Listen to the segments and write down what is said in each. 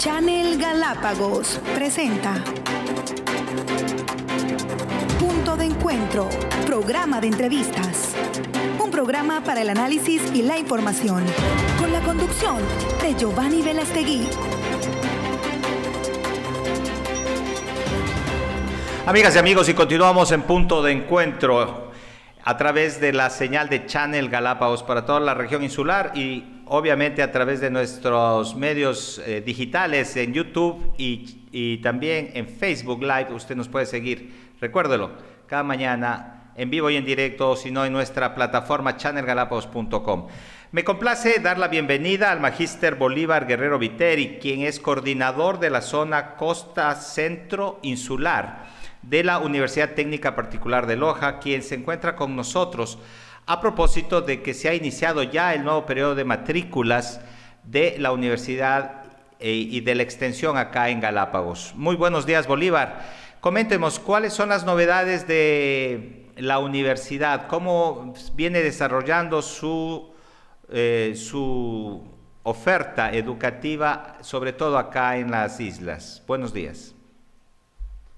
Channel Galápagos presenta Punto de Encuentro, programa de entrevistas. Un programa para el análisis y la información, con la conducción de Giovanni Velastegui. Amigas y amigos, y continuamos en Punto de Encuentro a través de la señal de Channel Galápagos para toda la región insular y obviamente a través de nuestros medios eh, digitales en YouTube y, también en Facebook Live. Usted nos puede seguir. Recuérdelo, cada mañana en vivo y en directo, si no en nuestra plataforma channelgalapagos.com. Me complace dar la bienvenida al magíster Bolívar Guerrero Viteri, quien es coordinador de la zona Costa Centro Insular de la Universidad Técnica Particular de Loja, quien se encuentra con nosotros a propósito de que se ha iniciado ya el nuevo periodo de matrículas de la universidad eh, y de la extensión acá en Galápagos. Muy buenos días, Bolívar. Coméntenos cuáles son las novedades de la universidad, cómo viene desarrollando su, eh, su oferta educativa, sobre todo acá en las islas. Buenos días.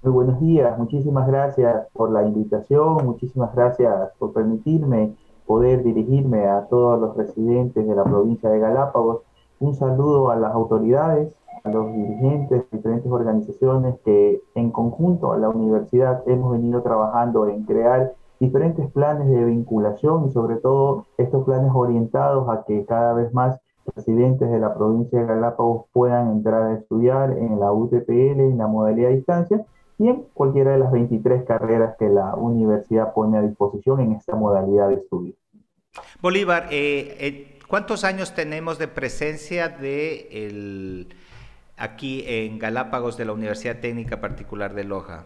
Muy buenos días, muchísimas gracias por la invitación, muchísimas gracias por permitirme poder dirigirme a todos los residentes de la provincia de Galápagos. Un saludo a las autoridades, a los dirigentes de diferentes organizaciones que en conjunto a la universidad hemos venido trabajando en crear diferentes planes de vinculación y sobre todo estos planes orientados a que cada vez más residentes de la provincia de Galápagos puedan entrar a estudiar en la UTPL, en la modalidad de distancia en cualquiera de las 23 carreras que la universidad pone a disposición en esta modalidad de estudio. Bolívar, eh, eh, ¿cuántos años tenemos de presencia de el, aquí en Galápagos de la Universidad Técnica Particular de Loja?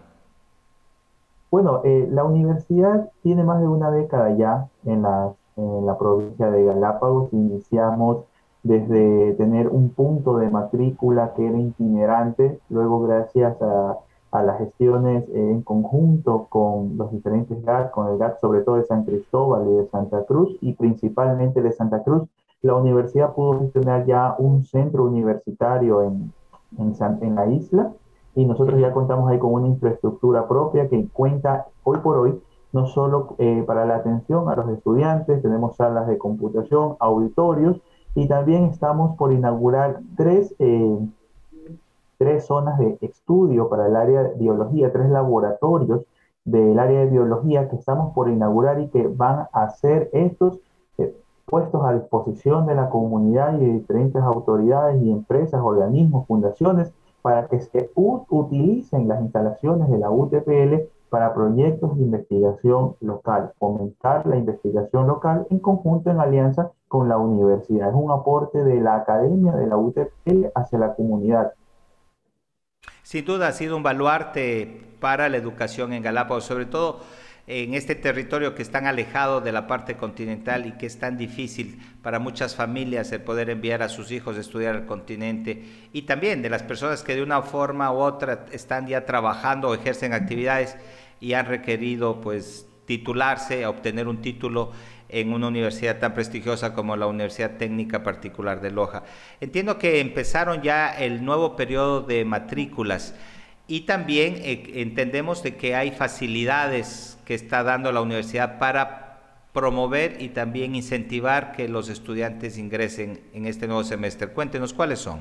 Bueno, eh, la universidad tiene más de una década ya en la, en la provincia de Galápagos. Iniciamos desde tener un punto de matrícula que era itinerante, luego gracias a a las gestiones en conjunto con los diferentes GAT, con el GAT sobre todo de San Cristóbal y de Santa Cruz, y principalmente de Santa Cruz, la universidad pudo gestionar ya un centro universitario en, en, la isla, y nosotros ya contamos ahí con una infraestructura propia que cuenta hoy por hoy no solo eh, para la atención a los estudiantes, tenemos salas de computación, auditorios, y también estamos por inaugurar tres eh, tres zonas de estudio para el área de biología, tres laboratorios del área de biología que estamos por inaugurar y que van a ser estos eh, puestos a disposición de la comunidad y de diferentes autoridades y empresas, organismos, fundaciones, para que se utilicen las instalaciones de la UTPL para proyectos de investigación local, fomentar la investigación local en conjunto en alianza con la universidad. Es un aporte de la academia de la UTPL hacia la comunidad. Sin duda ha sido un baluarte para la educación en Galápagos, sobre todo en este territorio que es tan alejado de la parte continental y que es tan difícil para muchas familias el poder enviar a sus hijos a estudiar al continente. Y también de las personas que de una forma u otra están ya trabajando o ejercen actividades y han requerido pues titularse, obtener un título en una universidad tan prestigiosa como la Universidad Técnica Particular de Loja. Entiendo que empezaron ya el nuevo periodo de matrículas y también eh, entendemos de que hay facilidades que está dando la universidad para promover y también incentivar que los estudiantes ingresen en este nuevo semestre. Cuéntenos cuáles son.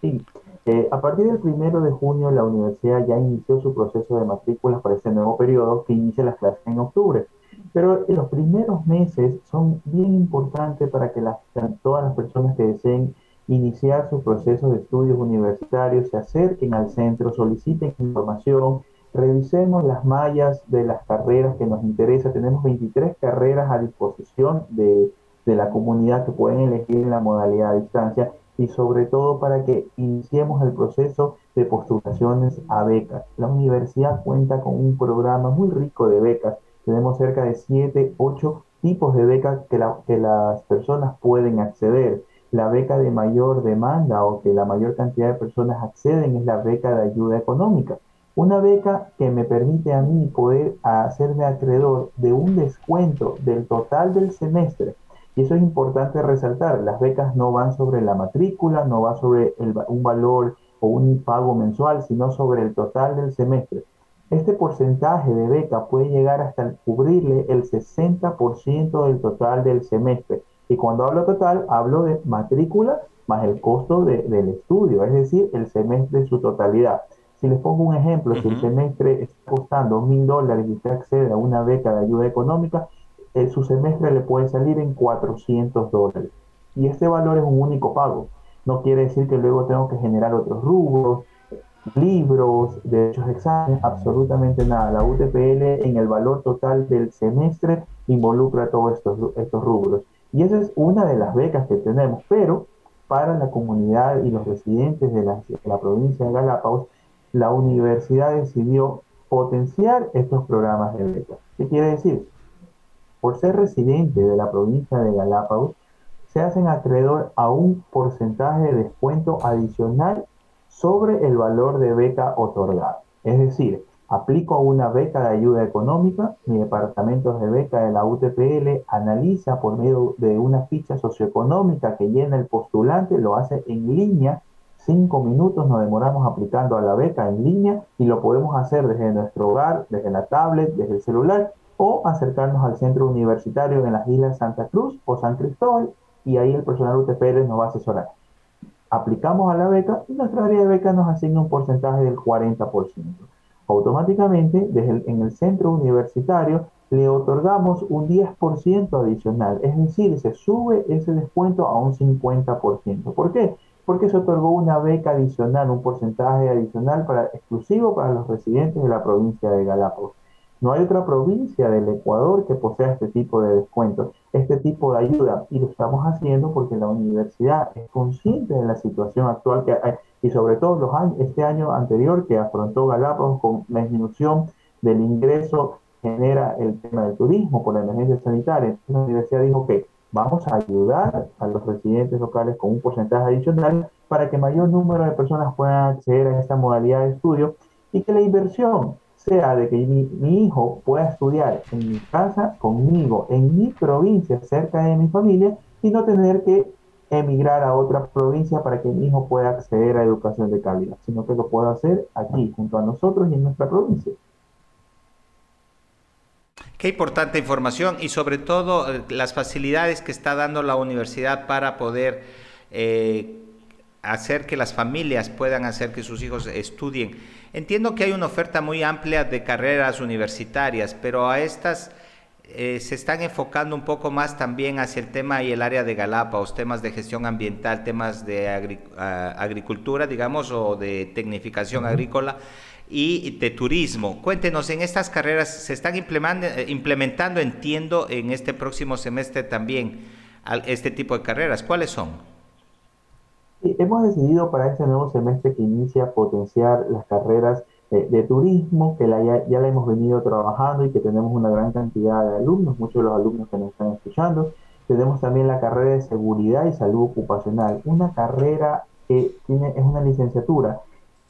Sí, eh, a partir del primero de junio la universidad ya inició su proceso de matrículas para este nuevo periodo que inicia las clases en octubre. Pero los primeros meses son bien importantes para que las, todas las personas que deseen iniciar su proceso de estudios universitarios se acerquen al centro, soliciten información, revisemos las mallas de las carreras que nos interesa. Tenemos 23 carreras a disposición de, de la comunidad que pueden elegir en la modalidad de distancia y sobre todo para que iniciemos el proceso de postulaciones a becas. La universidad cuenta con un programa muy rico de becas tenemos cerca de 7, 8 tipos de becas que, que las personas pueden acceder. La beca de mayor demanda o que la mayor cantidad de personas acceden es la beca de ayuda económica. Una beca que me permite a mí poder hacerme acreedor de un descuento del total del semestre. Y eso es importante resaltar, las becas no van sobre la matrícula, no va sobre un valor o un pago mensual, sino sobre el total del semestre. Este porcentaje de beca puede llegar hasta cubrirle el 60% del total del semestre. Y cuando hablo total, hablo de matrícula más el costo del estudio, es decir, el semestre en su totalidad. Si les pongo un ejemplo, si el semestre está costando mil dólares y usted accede a una beca de ayuda económica, eh, su semestre le puede salir en 400 dólares. Y este valor es un único pago. No quiere decir que luego tengo que generar otros rubros, libros, derechos de examen, absolutamente nada. La UTPL en el valor total del semestre involucra todos estos, estos rubros. Y esa es una de las becas que tenemos, pero para la comunidad y los residentes de la, de la provincia de Galápagos, la universidad decidió potenciar estos programas de becas. ¿Qué quiere decir? Por ser residente de la provincia de Galápagos, se hacen acreedor a un porcentaje de descuento adicional sobre el valor de beca otorgada. Es decir, aplico una beca de ayuda económica, mi departamento de beca de la UTPL analiza por medio de una ficha socioeconómica que llena el postulante, lo hace en línea, cinco minutos nos demoramos aplicando a la beca en línea y lo podemos hacer desde nuestro hogar, desde la tablet, desde el celular o acercarnos al centro universitario en las islas Santa Cruz o San Cristóbal y ahí el personal UTPL nos va a asesorar aplicamos a la beca y nuestra área de beca nos asigna un porcentaje del 40%. Automáticamente, en el centro universitario, le otorgamos un 10% adicional, es decir, se sube ese descuento a un 50%. ¿Por qué? Porque se otorgó una beca adicional, un porcentaje adicional para, exclusivo para los residentes de la provincia de Galápagos. No hay otra provincia del Ecuador que posea este tipo de descuentos, este tipo de ayuda. Y lo estamos haciendo porque la universidad es consciente de la situación actual que hay, y sobre todo los años, este año anterior que afrontó Galápagos con la disminución del ingreso genera el tema del turismo por la emergencia sanitaria. La universidad dijo que vamos a ayudar a los residentes locales con un porcentaje adicional para que mayor número de personas puedan acceder a esta modalidad de estudio y que la inversión sea de que mi, hijo pueda estudiar en mi casa, conmigo, en mi provincia, cerca de mi familia, y no tener que emigrar a otra provincia para que mi hijo pueda acceder a educación de calidad, sino que lo pueda hacer aquí, junto a nosotros y en nuestra provincia. Qué importante información y sobre todo eh, las facilidades que está dando la universidad para poder eh, hacer que las familias puedan hacer que sus hijos estudien. Entiendo que hay una oferta muy amplia de carreras universitarias, pero a estas eh, se están enfocando un poco más también hacia el tema y el área de Galápagos, temas de gestión ambiental, temas de agricultura, digamos, o de tecnificación agrícola y de turismo. Cuéntenos, en estas carreras se están implementando, implementando entiendo, en este próximo semestre también este tipo de carreras. ¿Cuáles son? Hemos decidido para este nuevo semestre que inicia potenciar las carreras eh, de turismo, que la, ya, ya, la hemos venido trabajando y que tenemos una gran cantidad de alumnos, muchos de los alumnos que nos están escuchando. Tenemos también la carrera de seguridad y salud ocupacional, una carrera que tiene, es una licenciatura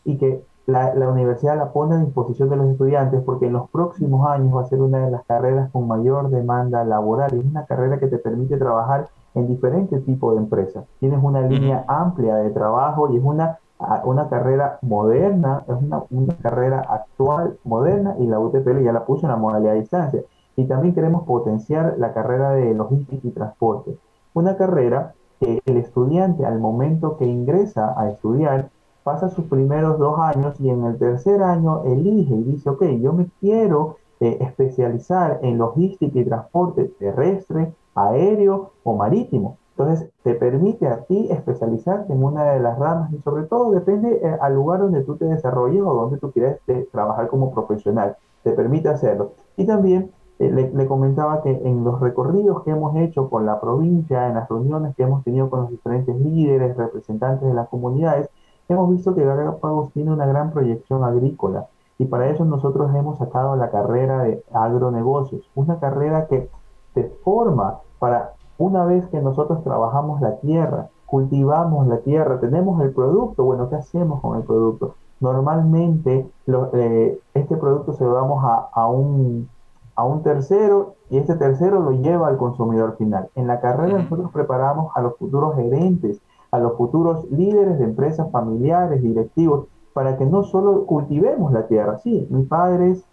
y que la, la, universidad la pone a disposición de los estudiantes porque en los próximos años va a ser una de las carreras con mayor demanda laboral. Es una carrera que te permite trabajar en diferentes tipos de empresas. Tienes una línea amplia de trabajo y es una, una carrera moderna, es una, una, carrera actual, moderna, y la UTPL ya la puso en la modalidad de distancia. Y también queremos potenciar la carrera de logística y transporte. Una carrera que el estudiante al momento que ingresa a estudiar pasa sus primeros dos años y en el tercer año elige y dice, ok, yo me quiero eh, especializar en logística y transporte terrestre, aéreo o marítimo. Entonces, te permite a ti especializarte en una de las ramas y sobre todo depende eh, al lugar donde tú te desarrolles o donde tú quieres eh, trabajar como profesional. Te permite hacerlo. Y también eh, le, comentaba que en los recorridos que hemos hecho con la provincia, en las reuniones que hemos tenido con los diferentes líderes, representantes de las comunidades, hemos visto que Galápagos tiene una gran proyección agrícola. Y para eso nosotros hemos sacado la carrera de agronegocios, una carrera que te forma para una vez que nosotros trabajamos la tierra, cultivamos la tierra, tenemos el producto, bueno, ¿qué hacemos con el producto? Normalmente eh, este producto se lo damos a, un, a un tercero y este tercero lo lleva al consumidor final. En la carrera nosotros preparamos a los futuros gerentes, a los futuros líderes de empresas familiares, directivos, para que no solo cultivemos la tierra. Sí, mis padres,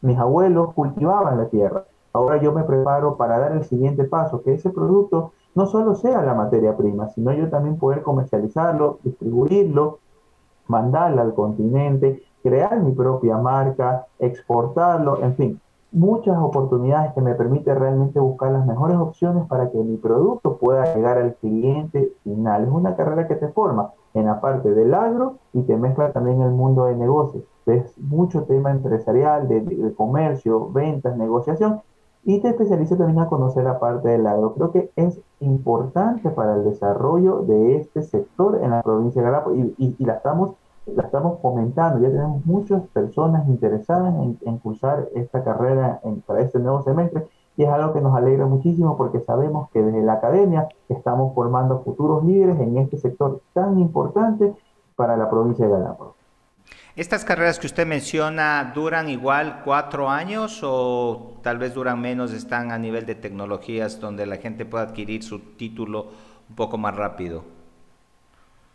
mis abuelos cultivaban la tierra. Ahora yo me preparo para dar el siguiente paso, que ese producto no solo sea la materia prima, sino yo también poder comercializarlo, distribuirlo, mandarlo al continente, crear mi propia marca, exportarlo, en fin, muchas oportunidades que me permiten realmente buscar las mejores opciones para que mi producto pueda llegar al cliente final. Es una carrera que te forma en la parte del agro y te mezcla también el mundo de negocios. Ves mucho tema empresarial, de, comercio, ventas, negociación y te especializa también a conocer la parte del agro. Creo que es importante para el desarrollo de este sector en la provincia de Galápagos y, y la estamos la estamos comentando, ya tenemos muchas personas interesadas en, cursar esta carrera para este nuevo semestre y es algo que nos alegra muchísimo porque sabemos que desde la academia estamos formando futuros líderes en este sector tan importante para la provincia de Galápagos. ¿Estas carreras que usted menciona duran igual cuatro años o tal vez duran menos, están a nivel de tecnologías donde la gente puede adquirir su título un poco más rápido?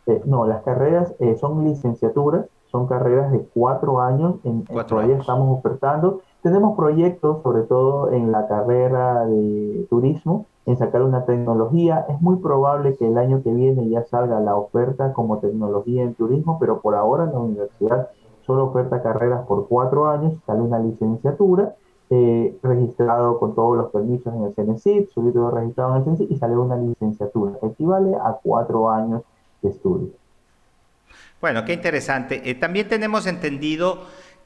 Eh, no, las carreras eh, son licenciaturas, son carreras de cuatro años, en, todavía estamos ofertando. Tenemos proyectos, sobre todo en la carrera de turismo, en sacar una tecnología. Es muy probable que el año que viene ya salga la oferta como tecnología en turismo, pero por ahora la universidad solo oferta carreras por cuatro años, sale una licenciatura. Eh, registrado con todos los permisos en el CNCIT, su título registrado en el CNCIT y sale una licenciatura, equivale a cuatro años estudio. Bueno, qué interesante. Eh, también tenemos entendido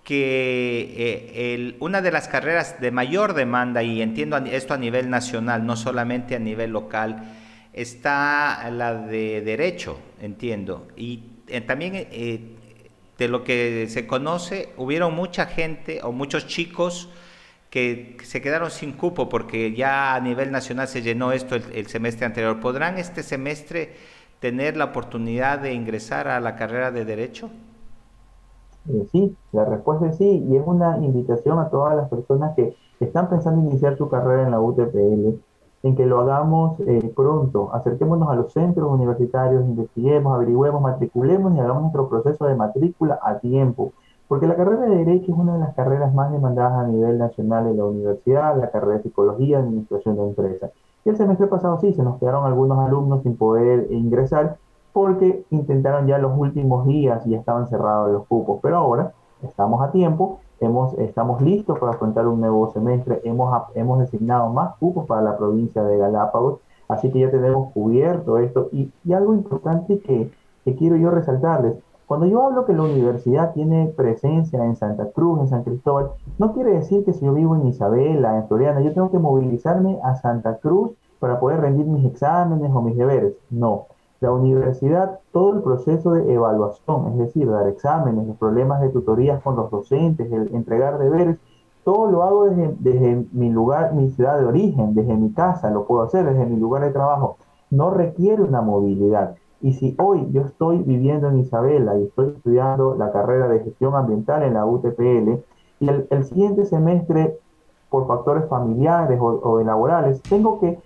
que eh, una de las carreras de mayor demanda, y entiendo esto a nivel nacional, no solamente a nivel local, está la de derecho, entiendo. Y eh, también de lo que se conoce, hubieron mucha gente o muchos chicos que se quedaron sin cupo porque ya a nivel nacional se llenó esto el semestre anterior. ¿Podrán este semestre tener la oportunidad de ingresar a la carrera de Derecho? Eh, sí, la respuesta es sí, y es una invitación a todas las personas que están pensando iniciar su carrera en la UTPL, en que lo hagamos eh, pronto, acerquémonos a los centros universitarios, investiguemos, averigüemos, matriculemos y hagamos nuestro proceso de matrícula a tiempo, porque la carrera de Derecho es una de las carreras más demandadas a nivel nacional en la universidad, la carrera de Psicología, Administración de Empresas. Y el semestre pasado sí, se nos quedaron algunos alumnos sin poder ingresar porque intentaron ya los últimos días y ya estaban cerrados los cupos. Pero ahora estamos a tiempo, hemos, estamos listos para afrontar un nuevo semestre, hemos, hemos designado más cupos para la provincia de Galápagos, así que ya tenemos cubierto esto. Y, algo importante que, que quiero yo resaltarles, cuando yo hablo que la universidad tiene presencia en Santa Cruz, en San Cristóbal, no quiere decir que si yo vivo en Isabela, en Floriana, yo tengo que movilizarme a Santa Cruz para poder rendir mis exámenes o mis deberes. No. La universidad, todo el proceso de evaluación, es decir, dar exámenes, los problemas de tutorías con los docentes, el entregar deberes, todo lo hago desde, desde mi lugar, mi ciudad de origen, desde mi casa, lo puedo hacer desde mi lugar de trabajo. No requiere una movilidad. Y si hoy yo estoy viviendo en Isabela y estoy estudiando la carrera de gestión ambiental en la UTPL, y el, siguiente semestre, por factores familiares o, laborales, tengo que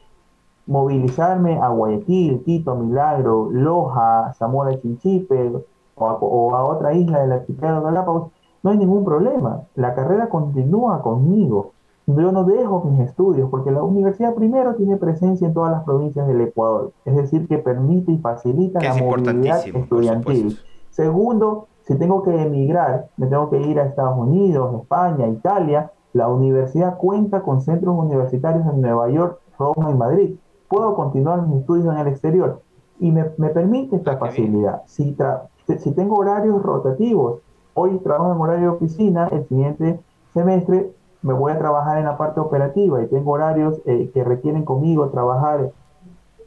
movilizarme a Guayaquil, Quito, Milagro, Loja, Zamora, Chinchipe o a, o a otra isla del archipiélago de Galápagos, no hay ningún problema. La carrera continúa conmigo yo no dejo mis estudios, porque la universidad primero tiene presencia en todas las provincias del Ecuador, es decir, que permite y facilita la movilidad estudiantil. Segundo, si tengo que emigrar, me tengo que ir a Estados Unidos, España, Italia, la universidad cuenta con centros universitarios en Nueva York, Roma y Madrid. Puedo continuar mis estudios en el exterior y me, permite esta facilidad. Si, si tengo horarios rotativos, hoy trabajo en horario de oficina, el siguiente semestre me voy a trabajar en la parte operativa y tengo horarios eh, que requieren conmigo trabajar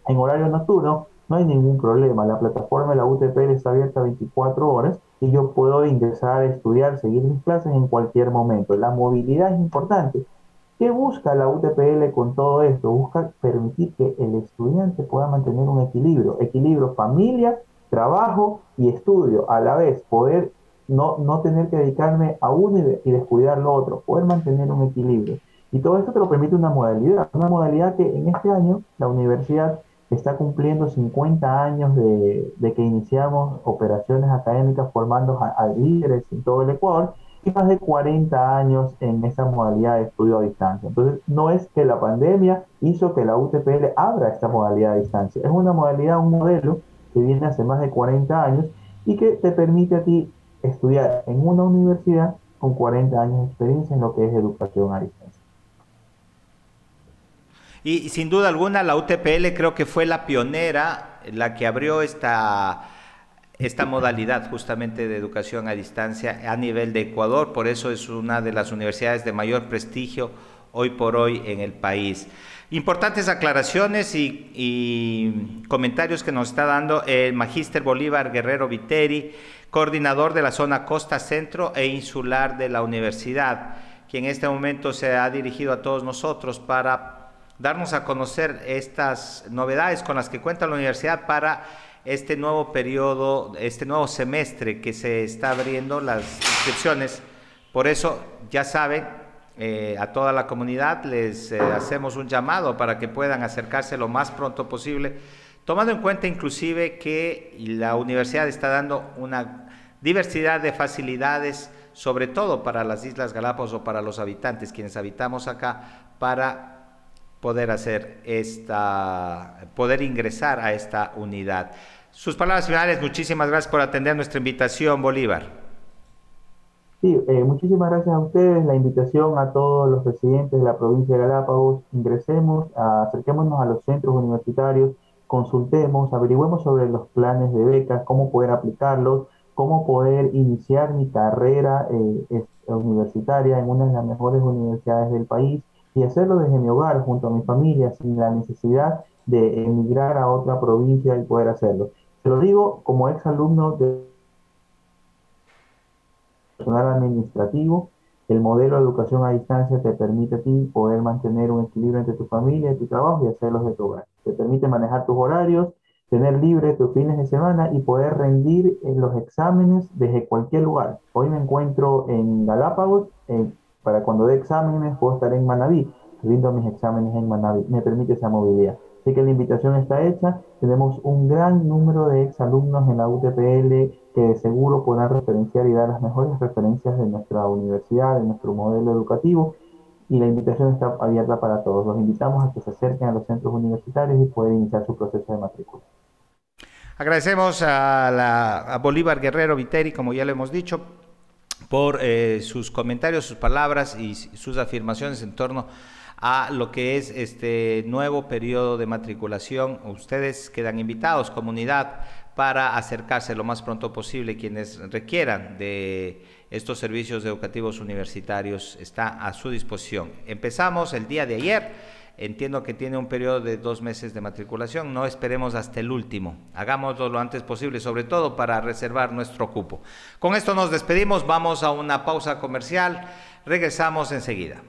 en horario nocturno, no hay ningún problema. La plataforma de la UTPL está abierta 24 horas y yo puedo ingresar estudiar, seguir mis clases en cualquier momento. La movilidad es importante. ¿Qué busca la UTPL con todo esto? Busca permitir que el estudiante pueda mantener un equilibrio, equilibrio familia, trabajo y estudio, a la vez poder no, no tener que dedicarme a uno y, descuidar lo otro, poder mantener un equilibrio. Y todo esto te lo permite una modalidad, una modalidad que en este año la universidad está cumpliendo 50 años de, que iniciamos operaciones académicas formando a, líderes en todo el Ecuador más de 40 años en esa modalidad de estudio a distancia. Entonces, no es que la pandemia hizo que la UTPL abra esta modalidad a distancia, es una modalidad, un modelo que viene hace más de 40 años y que te permite a ti estudiar en una universidad con 40 años de experiencia en lo que es educación a distancia. Y sin duda alguna la UTPL creo que fue la pionera, la que abrió esta, esta modalidad justamente de educación a distancia a nivel de Ecuador, por eso es una de las universidades de mayor prestigio hoy por hoy en el país. Importantes aclaraciones y, comentarios que nos está dando el magíster Bolívar Guerrero Viteri, coordinador de la zona Costa Centro e Insular de la universidad, quien en este momento se ha dirigido a todos nosotros para darnos a conocer estas novedades con las que cuenta la universidad para este nuevo periodo, este nuevo semestre que se está abriendo las inscripciones. Por eso, ya saben, eh, a toda la comunidad les eh, hacemos un llamado para que puedan acercarse lo más pronto posible, tomando en cuenta inclusive que la universidad está dando una diversidad de facilidades, sobre todo para las Islas Galápagos o para los habitantes, quienes habitamos acá, para poder hacer esta, poder ingresar a esta unidad. Sus palabras finales, muchísimas gracias por atender nuestra invitación, Bolívar. Sí, eh, muchísimas gracias a ustedes, la invitación a todos los residentes de la provincia de Galápagos, ingresemos, acerquémonos a los centros universitarios, consultemos, averigüemos sobre los planes de becas, cómo poder aplicarlos, cómo poder iniciar mi carrera eh, universitaria en una de las mejores universidades del país y hacerlo desde mi hogar, junto a mi familia, sin la necesidad de emigrar a otra provincia y poder hacerlo. Se lo digo como ex alumno de personal administrativo, el modelo de educación a distancia te permite a ti poder mantener un equilibrio entre tu familia y tu trabajo y hacerlo de tu hogar. Te permite manejar tus horarios, tener libre tus fines de semana y poder rendir en los exámenes desde cualquier lugar. Hoy me encuentro en Galápagos, en para cuando dé exámenes puedo estar en Manaví, rindo mis exámenes en Manaví, me permite esa movilidad. Así que la invitación está hecha, tenemos un gran número de exalumnos en la UTPL que de seguro podrán referenciar y dar las mejores referencias de nuestra universidad, de nuestro modelo educativo, y la invitación está abierta para todos. Los invitamos a que se acerquen a los centros universitarios y puedan iniciar su proceso de matrícula. Agradecemos a, la, a Bolívar Guerrero Viteri, como ya lo hemos dicho, por eh, sus comentarios, sus palabras y sus afirmaciones en torno a lo que es este nuevo periodo de matriculación. Ustedes quedan invitados, comunidad, para acercarse lo más pronto posible. Quienes requieran de estos servicios educativos universitarios está a su disposición. Empezamos el día de ayer Entiendo que tiene un periodo de dos meses de matriculación, no esperemos hasta el último, hagámoslo lo antes posible, sobre todo para reservar nuestro cupo. Con esto nos despedimos, vamos a una pausa comercial, regresamos enseguida.